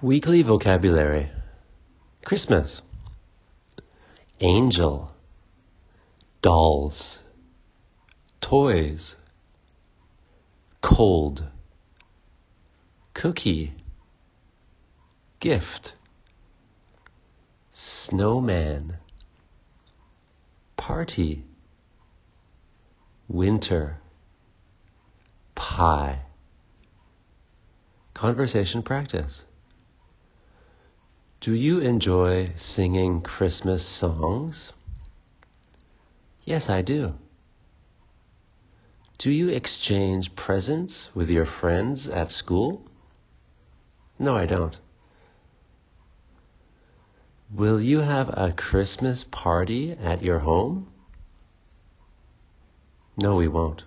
Weekly vocabulary. Christmas, angel, dolls, toys, cold, cookie, gift, snowman, party, winter, pie. Conversation practice. Do you enjoy singing Christmas songs? Yes, I do. Do you exchange presents with your friends at school? No, I don't. Will you have a Christmas party at your home? No, we won't.